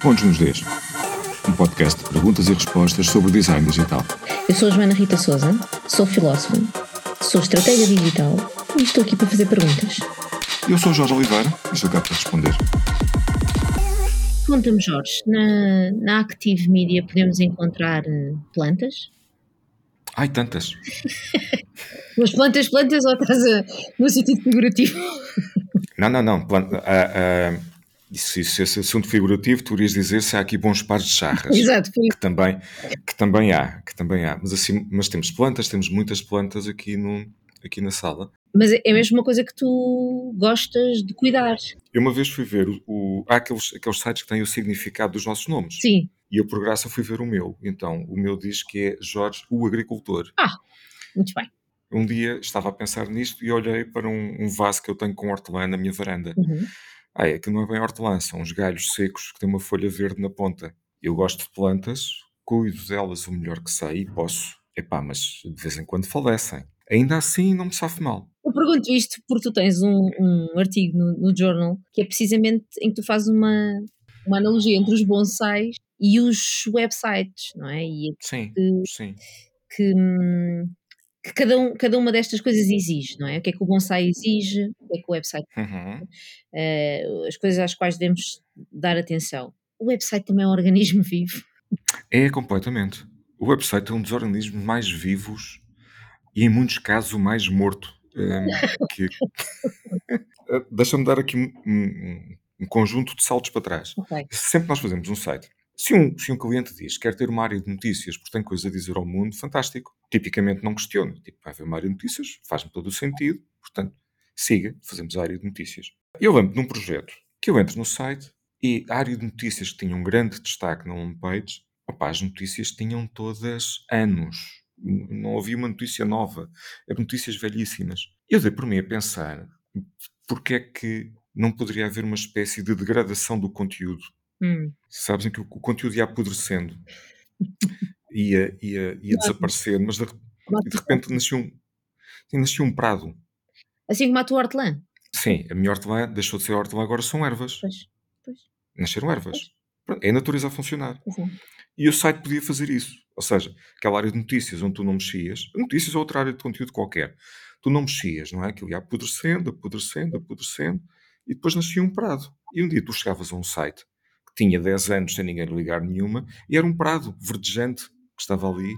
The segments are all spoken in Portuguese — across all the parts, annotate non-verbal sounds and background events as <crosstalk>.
Pontos nos Ds, um podcast de perguntas e respostas sobre design digital. Eu sou a Joana Rita Souza, sou filósofa, sou estratega digital e estou aqui para fazer perguntas. Eu sou Jorge Oliveira e estou cá para responder. Conta-me, Jorge, na, na Active Media podemos encontrar eh, plantas? Ai, tantas. <laughs> Mas plantas, plantas ou estás a, no sentido figurativo? Não, não, não. Ah, ah, isso, isso, esse assunto figurativo, tu irias dizer se há aqui bons pares de charras. Exato. Que também, que também há, que também há. Mas, assim, mas temos plantas, temos muitas plantas aqui, no, aqui na sala. Mas é mesmo uma coisa que tu gostas de cuidar. Eu uma vez fui ver o, o- há aqueles, aqueles sites que têm o significado dos nossos nomes. Sim. E eu, por graça, fui ver o meu. Então, o meu diz que é Jorge, o agricultor. Muito bem. Um dia estava a pensar nisto e olhei para um, um vaso que eu tenho com hortelã na minha varanda. Uhum. Ah, é que não é bem hortelã, são uns galhos secos que têm uma folha verde na ponta. Eu gosto de plantas, cuido delas o melhor que sei e posso. Epá, mas de vez em quando falecem. Ainda assim não me safo mal. Eu pergunto isto porque tu tens um, um artigo no, no Journal que é precisamente em que tu fazes uma, uma analogia entre os bonsais e os websites, não é? E Sim, que, sim. que, hum, que cada, um, cada uma destas coisas exige, não é? O que é que o bonsai exige, o que é que o website, Uhum. eh, as coisas às quais devemos dar atenção. O website também é um organismo vivo. É completamente. O website é um dos organismos mais vivos e, em muitos casos, o mais morto. hum, que... <laughs> Eh, Deixa-me dar aqui um, um- um conjunto de saltos para trás. Ok. Sempre nós fazemos um site. Se um, se um cliente diz que quer ter uma área de notícias porque tem coisa a dizer ao mundo, fantástico. Tipicamente não questiono. Tipo, vai haver uma área de notícias, faz-me todo o sentido. Portanto, siga, fazemos a área de notícias. Eu lembro de um projeto que eu entro no site e a área de notícias que tinha um grande destaque na homepage, opá, as notícias tinham todas anos. Não havia uma notícia nova. Eram notícias velhíssimas. Eu dei por mim a pensar porque é que não poderia haver uma espécie de degradação do conteúdo Hum. sabes em que o, o conteúdo ia apodrecendo, <laughs> ia, ia, ia desaparecendo, mas de, de repente nasceu um, sim, nasceu um prado. Assim como a tua hortelã. Sim, a minha hortelã deixou de ser hortelã, agora são ervas. Pois, pois, Nasceram ervas. Pronto, É a natureza a funcionar. pois é. E o site podia fazer isso. Ou seja, aquela área de notícias onde tu não mexias, notícias ou outra área de conteúdo qualquer, tu não mexias, não é? Aquilo ia apodrecendo, apodrecendo, apodrecendo, e depois nascia um prado. E um dia tu chegavas a um site tinha 10 anos sem ninguém ligar nenhuma, e era um prado verdejante que estava ali.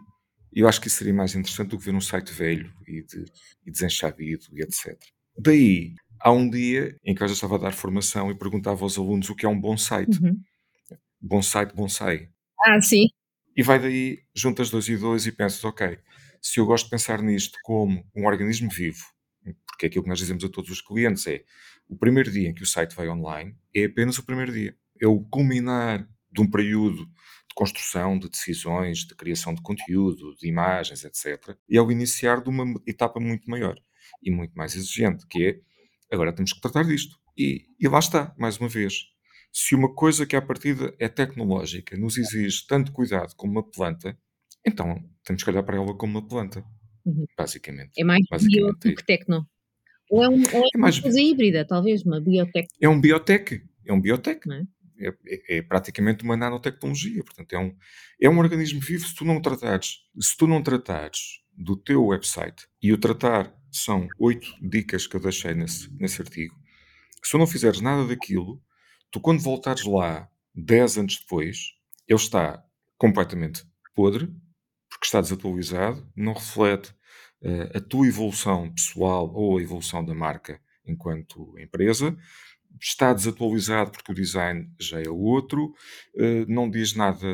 E eu acho que isso seria mais interessante do que ver um site velho e, de, e desenchavido e etc. Daí, há um dia em que eu já estava a dar formação e perguntava aos alunos o que é um bom site. Uhum. Bom site, bonsai. Ah, sim. E vai daí, juntas dois e dois e pensas, ok, se eu gosto de pensar nisto como um organismo vivo, porque aquilo que nós dizemos a todos os clientes é o primeiro dia em que o site vai online é apenas o primeiro dia. É o culminar de um período de construção de decisões, de criação de conteúdo, de imagens, etc. E é o iniciar de uma etapa muito maior e muito mais exigente, que é agora temos que tratar disto. E, e lá está, mais uma vez. Se uma coisa que à partida é tecnológica nos exige tanto cuidado como uma planta, então temos que olhar para ela como uma planta, Uhum. basicamente. É mais Basicamente é do que tecno. Ou é, um, ou é É mais- uma coisa híbrida, talvez, uma biotec. É um biotech, é um biotech. Não é? É, é- é praticamente uma nanotecnologia, portanto é um, é um organismo vivo se tu não tratares, se tu não tratares do teu website, e o tratar são oito dicas que eu deixei nesse, nesse artigo, se tu não fizeres nada daquilo, tu quando voltares lá 10 anos depois, ele está completamente podre, porque está desatualizado, não reflete eh, a tua evolução pessoal ou a evolução da marca enquanto empresa, está desatualizado porque o design já é outro, eh, não diz nada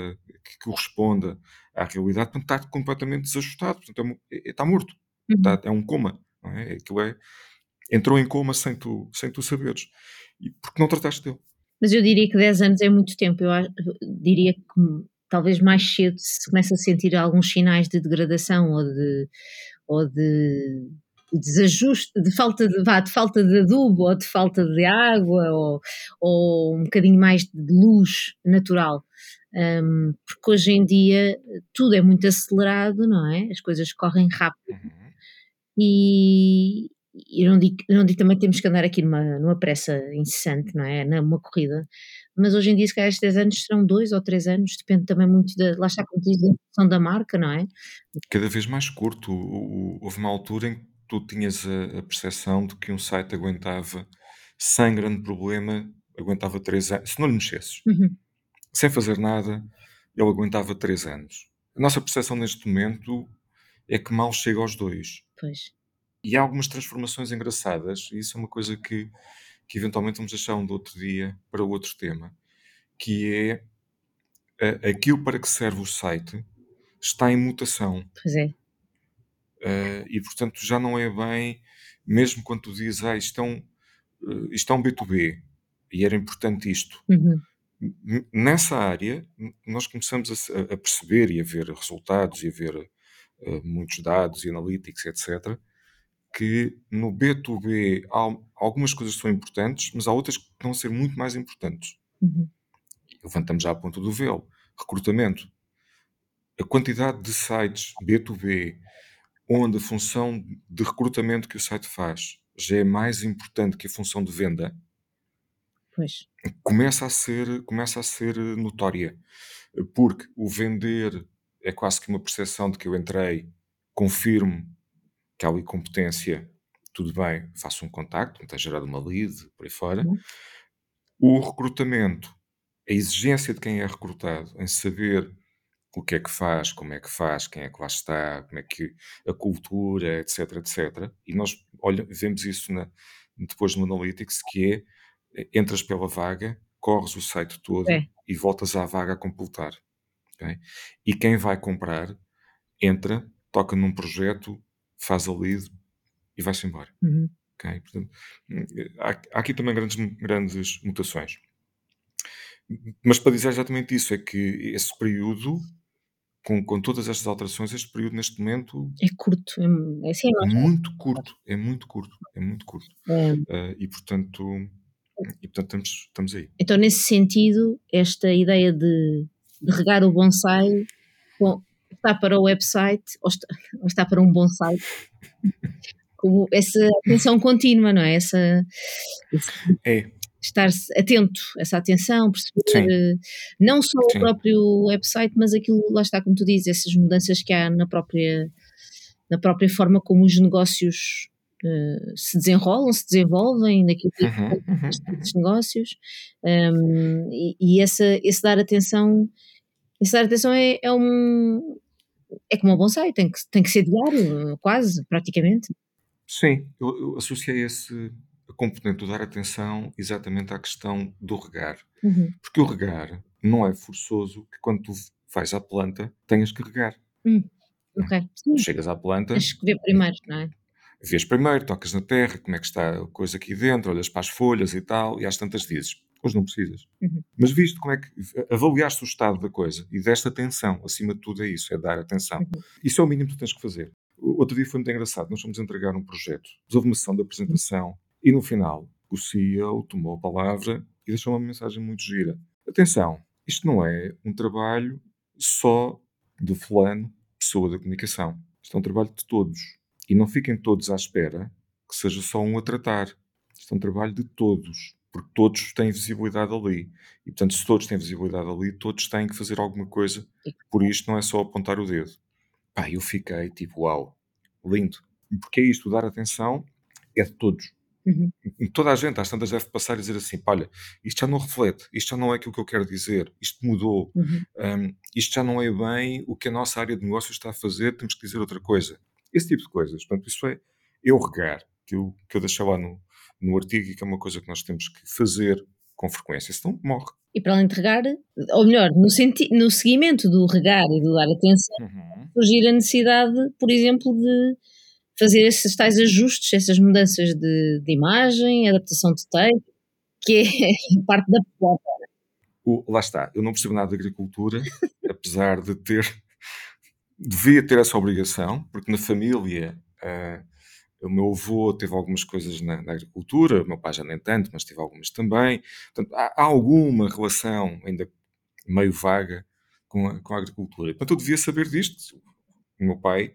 que corresponda à realidade, portanto está completamente desajustado, portanto, é mo- é- está morto, Uhum. está- é um coma, não é? Aquilo é, entrou em coma sem tu, sem tu saberes, e porque não trataste dele. Mas eu diria que 10 anos é muito tempo. Eu diria que talvez mais cedo se começa a sentir alguns sinais de degradação ou de, ou de desajuste, de falta de, vá, de falta de adubo ou de falta de água ou, ou um bocadinho mais de luz natural. Hum, porque hoje em dia tudo é muito acelerado, não é? As coisas correm rápido Uhum. e eu não digo, eu não digo também que temos que andar aqui numa, numa pressa incessante, não é? Numa corrida, mas hoje em dia, se calhar, estes 10 anos serão 2 ou 3 anos, depende também muito da, lá está, como diz, da da marca, não é? Cada vez mais curto. Houve uma altura em que tu tinhas a, a percepção de que um site aguentava, sem grande problema, aguentava 3 anos. Se não lhe mexesses, Uhum, sem fazer nada, ele aguentava 3 anos. A nossa percepção neste momento é que mal chega aos dois. pois. E há algumas transformações engraçadas, e isso é uma coisa que, que eventualmente vamos deixar um do outro dia para outro tema, que é aquilo para que serve o site está em mutação. Pois é. E portanto já não é bem, mesmo quando tu dizes, ah, isto é um, uh, isto é um B2B, e era importante isto. Uhum, Nessa área, nós começamos a, a perceber e a ver resultados e a ver uh, muitos dados e analytics, etc., que no B2B há al- algumas coisas são importantes, mas há outras que vão ser muito mais importantes. uhum, Levantamos já a ponta do véu. Recrutamento. A quantidade de sites B2B onde a função de recrutamento que o site faz já é mais importante que a função de venda, pois. começa a ser, começa a ser eh, notória. Porque o vender é quase que uma percepção de que eu entrei, confirmo que há ali competência, tudo bem, faço um contacto, está gerado uma lead, por aí fora. Uhum. O recrutamento, a exigência de quem é recrutado em saber o que é que faz, como é que faz, quem é que lá está, como é que a cultura, etc, etc. E nós olha, vemos isso na- depois no Analytics, que é eh, entras pela vaga, corres o site todo É. e voltas à vaga a completar. ok? E quem vai comprar entra, toca num projeto, faz a lead e vai-se embora. Uhum, ok? Portanto, hum, há, há aqui também grandes, grandes mutações. Mas para dizer exatamente isso, é que esse período, com, com todas estas alterações, este período neste momento É curto, é, assim, é muito curto, é muito curto, é muito curto. é, Ah, e portanto, e, portanto estamos, estamos aí. Então, nesse sentido, esta ideia de, de regar o bonsai bom, está para o website ou está, ou está para um bonsai? Como essa atenção contínua, não é? Essa, esse- É, estar atento, essa atenção, perceber Sim. eh, não só o Sim. próprio website, mas aquilo, lá está, como tu dizes, essas mudanças que há na própria, na própria forma como os negócios eh, se desenrolam, se desenvolvem, naquilo que Uhum, uhum, esses negócios um, e, e essa, esse dar atenção esse dar atenção é, é um é como um bonsai, tem que, tem que ser diário, quase, praticamente. Sim, eu, eu associei esse componente do dar atenção exatamente à questão do regar. Uhum. Porque o regar não é forçoso que quando tu vais à planta tenhas que regar. Ok. Sim, Chegas à planta, tens que ver primeiro, não é? vês primeiro, tocas na terra, como é que está a coisa aqui dentro, olhas para as folhas e tal, e às tantas dizes. Hoje não precisas. Uhum. Mas visto como é que avaliaste o estado da coisa e deste atenção, acima de tudo é isso, é dar atenção. Uhum. Isso é o mínimo que tu tens que fazer. Outro dia foi muito engraçado, nós fomos entregar um projeto, houve uma sessão de apresentação e no final o CEO tomou a palavra e deixou uma mensagem muito gira. Atenção, isto não é um trabalho só de fulano, pessoa da comunicação. Isto é um trabalho de todos. E não fiquem todos à espera que seja só um a tratar. Isto é um trabalho de todos, porque todos têm visibilidade ali. E, portanto, se todos têm visibilidade ali, todos têm que fazer alguma coisa. Por isto não é só apontar o dedo. Pá, eu fiquei tipo, uau, lindo. Porque é isto, dar atenção é de todos. Uhum. E Toda a gente às tantas deve passar e dizer assim, olha, isto já não reflete, isto já não é aquilo que eu quero dizer, isto mudou, Uhum. Hum, isto já não é bem o que a nossa área de negócio está a fazer, temos que dizer outra coisa. Esse tipo de coisas. Portanto, isso é eu regar, que eu, que eu deixei lá no, no artigo e que é uma coisa que nós temos que fazer com frequência, senão morre. E para além de regar, ou melhor, no, senti no seguimento do regar e do dar atenção, surgir a necessidade, por exemplo, de fazer esses tais ajustes, essas mudanças de, de imagem, adaptação de texto, que é <laughs> parte da plata. O- lá está, eu não percebo nada de agricultura, <laughs> apesar de ter, devia ter essa obrigação, porque na família ah, o meu avô teve algumas coisas na, na agricultura, o meu pai já nem tanto, mas teve algumas também. Portanto, há, há alguma relação, ainda meio vaga, com a, com a agricultura. Portanto, eu devia saber disto. O meu pai,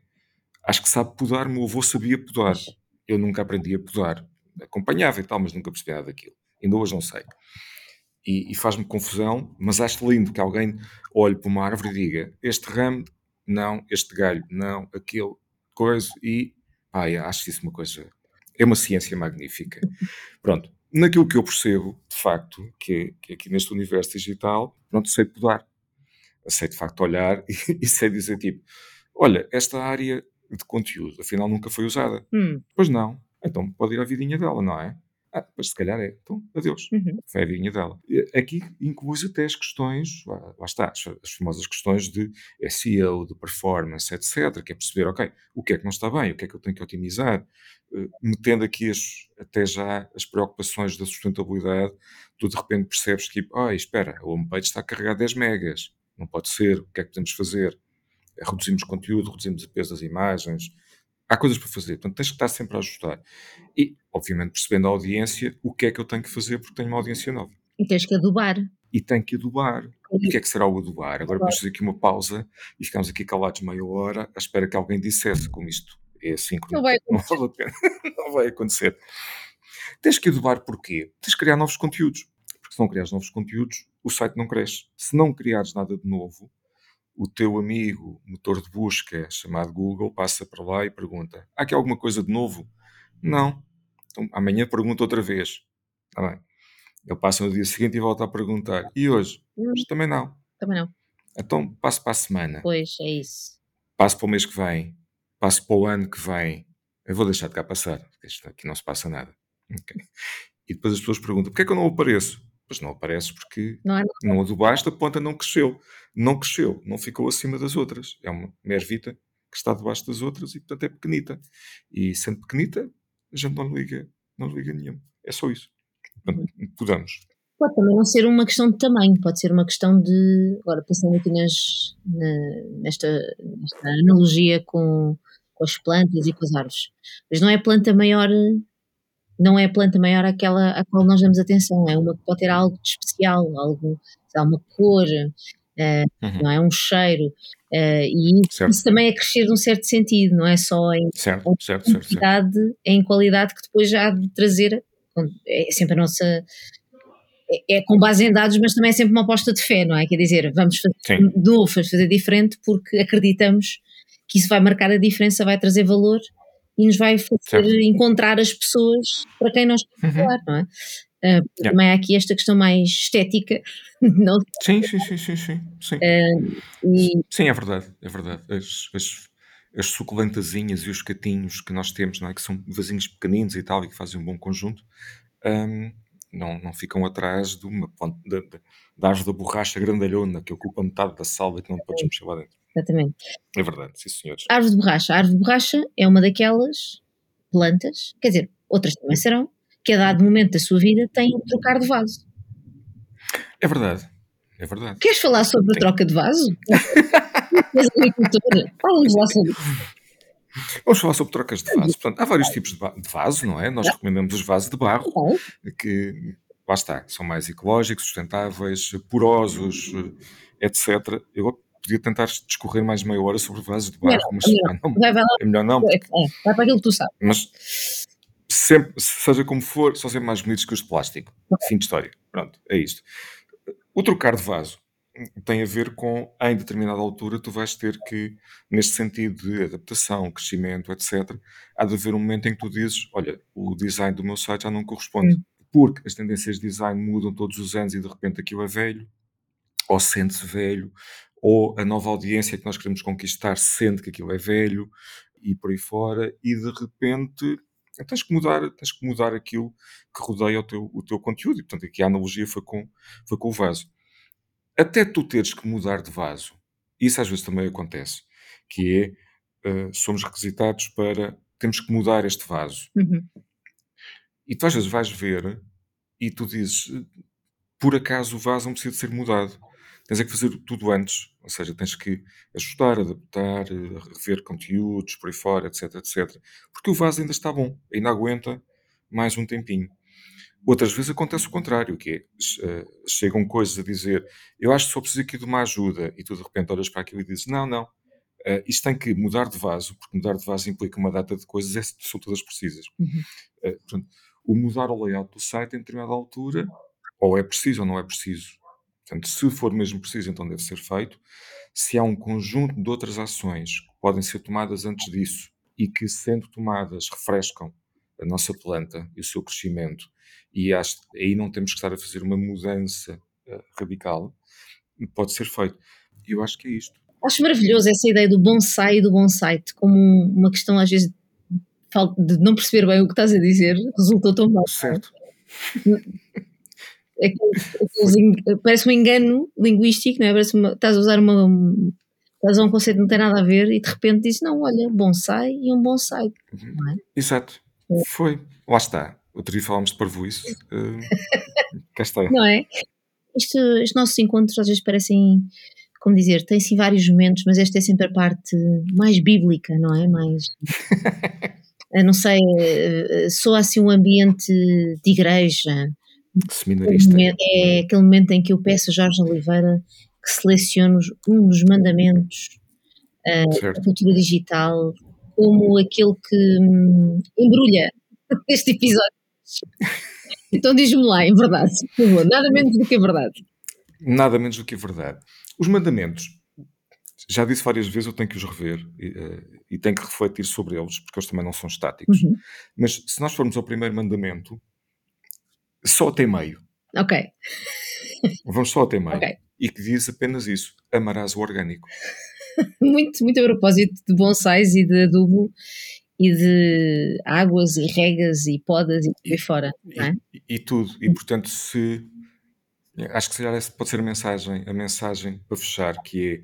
acho que sabe podar, meu avô sabia podar. Eu nunca aprendi a podar. Acompanhava e tal, mas nunca percebi nada daquilo. Ainda hoje não sei. e, e faz-me confusão, mas acho lindo que alguém olhe para uma árvore e diga este ramo, não, este galho, não, aquele coisa, e pá, acho isso uma coisa, é uma ciência magnífica. <laughs> Pronto, naquilo que eu percebo, de facto, que, que aqui neste universo digital, pronto, sei podar. Sei de facto olhar <laughs> e, e sei dizer tipo, olha, esta área de conteúdo, afinal nunca foi usada. Hum. Pois não. Então pode ir à vidinha dela, não é? Ah, pois se calhar é. Então, adeus. Uhum. Foi a vidinha dela. E Aqui inclui até as questões, lá, lá está, as, as famosas questões de SEO, de performance, etc. Que é perceber, ok, o que é que não está bem, o que é que eu tenho que otimizar, eh, metendo aqui as, até já as preocupações da sustentabilidade, tu de repente percebes que, ah, espera, a homepage está a carregar 10 megas, não pode ser, o que é que podemos fazer? Reduzimos conteúdo, reduzimos o peso das imagens, há coisas para fazer, portanto tens que estar sempre a ajustar. E, obviamente, percebendo a audiência, o que é que eu tenho que fazer porque tenho uma audiência nova. E tens que adubar. E tenho que adubar. E o que é que será o adubar? Agora vamos fazer aqui uma pausa e ficamos aqui calados meia hora à espera que alguém dissesse como isto é assim Não vai <laughs> não vale não vai acontecer. Tens que adubar porquê? Tens que criar novos conteúdos. Porque se não criares novos conteúdos, o site não cresce. Se não criares nada de novo, o teu amigo motor de busca chamado Google passa para lá e pergunta: há aqui alguma coisa de novo? Não. Então amanhã pergunta outra vez. Está bem. Ele passa no dia seguinte e volta a perguntar. E hoje? Hum, Hoje também não. também não. Então passo para a semana. Pois, é isso. Passo para o mês que vem. Passo para o ano que vem. Eu vou deixar de cá passar. porque aqui não se passa nada. Ok. E depois as pessoas perguntam: porquê é que eu não apareço? Pois não apareces porque Não é? não adubaste, a ponta não cresceu. Não cresceu, não ficou acima das outras. É uma, uma ervita que está debaixo das outras e, portanto, é pequenita. E sendo pequenita, a gente não liga, não liga nenhum. É só isso. Portanto, podemos. Pode também não ser uma questão de tamanho, pode ser uma questão de. Agora, pensando aqui nas, na- nesta, nesta analogia com, com as plantas e com as árvores. Mas não é a planta maior, não é a planta maior aquela à qual nós damos atenção, é uma que pode ter algo de especial, algo, lá, uma cor, eh, Uhum. não é? Um cheiro. eh, e isso, Certo. isso também é crescer num certo sentido, não é só em Certo, certo, quantidade em qualidade que depois já há de trazer é sempre a nossa é, é com base em dados mas também é sempre uma aposta de fé não é quer dizer vamos fazer Sim. de novo vamos fazer diferente porque acreditamos que isso vai marcar a diferença vai trazer valor e nos vai fazer Certo. encontrar as pessoas para quem nós queremos Uhum. falar não é Ah, Yeah. também há aqui esta questão mais estética <laughs> não Sim, sim, sim, sim, sim. Sim, e Sim, é verdade, é verdade. As, as, as suculentazinhas e os catinhos que nós temos, não é? que são vasinhos pequeninos e tal, e que fazem um bom conjunto, hum, não, não ficam atrás de uma ponte, da, da, da árvore da borracha grandalhona que ocupa metade da sala e que não podes mexer lá dentro. Exatamente É verdade, sim senhores. árvore de borracha. A árvore de borracha é uma daquelas plantas, quer dizer, outras também serão, que a dado momento da sua vida têm de trocar de vaso. É verdade, é verdade. Queres falar sobre a troca de vaso? <laughs> És. Fala-nos lá sobre. Vamos falar sobre trocas de vaso. Portanto, há vários tipos de, va- de vaso, não é? Nós recomendamos os vasos de barro, que lá está, são mais ecológicos, sustentáveis, porosos, eh, etc. Eu podia tentar discorrer mais meia hora sobre vasos de barro, mas melhor. ah, não, Vai, vai lá. é melhor não, É, é, vai para aquilo que tu sabes. mas sempre, seja como for, são sempre mais bonitos que os de plástico. Fim de história. Pronto, é isto. O trocar de vaso tem a ver com, em determinada altura, tu vais ter que, neste sentido de adaptação, crescimento, etc., há de haver um momento em que tu dizes: Olha, o design do meu site já não corresponde. Porque as tendências de design mudam todos os anos e de repente aquilo é velho, ou sente-se velho, ou a nova audiência que nós queremos conquistar sente que aquilo é velho, e por aí fora, e de repente tens que mudar, tens que mudar aquilo que rodeia o teu, o teu conteúdo. E portanto aqui a analogia foi com, foi com o vaso. Até tu teres que mudar de vaso, isso às vezes também acontece, que é, eh, somos requisitados para, temos que mudar este vaso. Uhum. E tu às vezes vais ver e tu dizes, por acaso o vaso não precisa de ser mudado. Tens é que fazer tudo antes, ou seja, tens que ajustar, adaptar, rever conteúdos, por aí fora, etc, etc. Porque o vaso ainda está bom, ainda aguenta mais um tempinho. Outras vezes acontece o contrário, que é, eh, chegam coisas a dizer, eu acho que só preciso aqui de uma ajuda, e tu de repente olhas para aquilo e dizes, não, não, eh, isto tem que mudar de vaso, porque mudar de vaso implica uma data de coisas, essas são todas precisas. Uhum. Eh, portanto, o mudar o layout do site em determinada altura ou é preciso ou não é preciso. Portanto, se for mesmo preciso, então deve ser feito. Se há um conjunto de outras ações que podem ser tomadas antes disso e que, sendo tomadas, refrescam a nossa planta e o seu crescimento, e aí não temos que estar a fazer uma mudança uh, radical, pode ser feito. E eu acho que é isto. Acho maravilhoso essa ideia do bonsai e do bonsai como uma questão às vezes de não perceber bem o que estás a dizer, resultou tão mal. Certo. <laughs> <laughs> Parece um engano linguístico, não é? Parece uma, estás a usar uma, estás a um conceito que não tem nada a ver e de repente dizes, não, olha, bonsai e um bonsai. Uhum. É? Exato. É. Foi. Lá está. Outro dia falámos de parvoíce. Uh, <laughs> cá está. Não é? Isto, estes nossos encontros às vezes parecem, como dizer, tem sim vários momentos, mas esta é sempre a parte mais bíblica, não é? Mais. <laughs> não sei, eh, soa assim um ambiente de igreja. Seminarista. É aquele momento em que eu peço a Jorge Oliveira que selecione um dos mandamentos uh, da cultura digital como aquele que hum, embrulha <laughs> este episódio. <laughs> então diz-me lá, em verdade, por favor, nada menos do que a verdade. Nada menos do que a verdade. Os mandamentos, já disse várias vezes, eu tenho que os rever e, uh, e tenho que refletir sobre eles, porque eles também não são estáticos. Uhum. Mas se nós formos ao primeiro mandamento, só até meio. Ok. Vamos só até meio. Okay. E que diz apenas isso: amarás o orgânico. <laughs> muito, muito a propósito de bonsais e de adubo e de águas e regas e podas e tudo aí fora, não é? E, e, tudo. E portanto, se acho que se essa pode ser a mensagem, a mensagem para fechar, que é,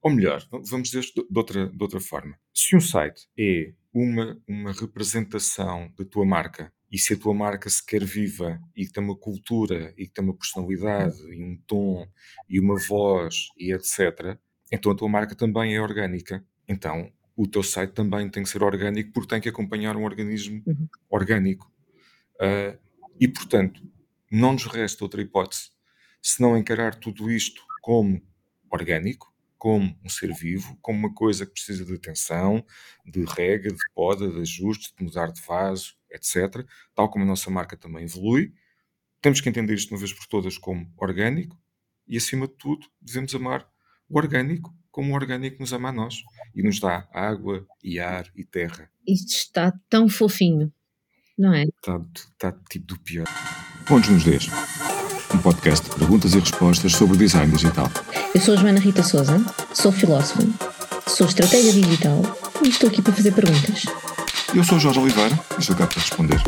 ou melhor, vamos dizer de outra, de outra forma. Se um site é uma, uma representação da tua marca e se a tua marca se quer viva e que tem uma cultura e que tem uma personalidade e um tom e uma voz e etc., então a tua marca também é orgânica. Então o teu site também tem que ser orgânico porque tem que acompanhar um organismo uhum. orgânico. Uh, e portanto, não nos resta outra hipótese se não encarar tudo isto como orgânico, como um ser vivo, como uma coisa que precisa de atenção, de rega, de poda, de ajuste, de mudar de vaso, etc. Tal como a nossa marca também evolui, temos que entender isto uma vez por todas como orgânico e, acima de tudo, devemos amar o orgânico como o orgânico nos ama a nós e nos dá água e ar e terra. Isto está tão fofinho, não é? Está, está tipo do pior. Pontos nos Ds. Um podcast de perguntas e respostas sobre o design digital. Eu sou a Joana Rita Souza, sou filósofa, sou estratégia digital e estou aqui para fazer perguntas. Eu sou Jorge Oliveira e estou cá para responder.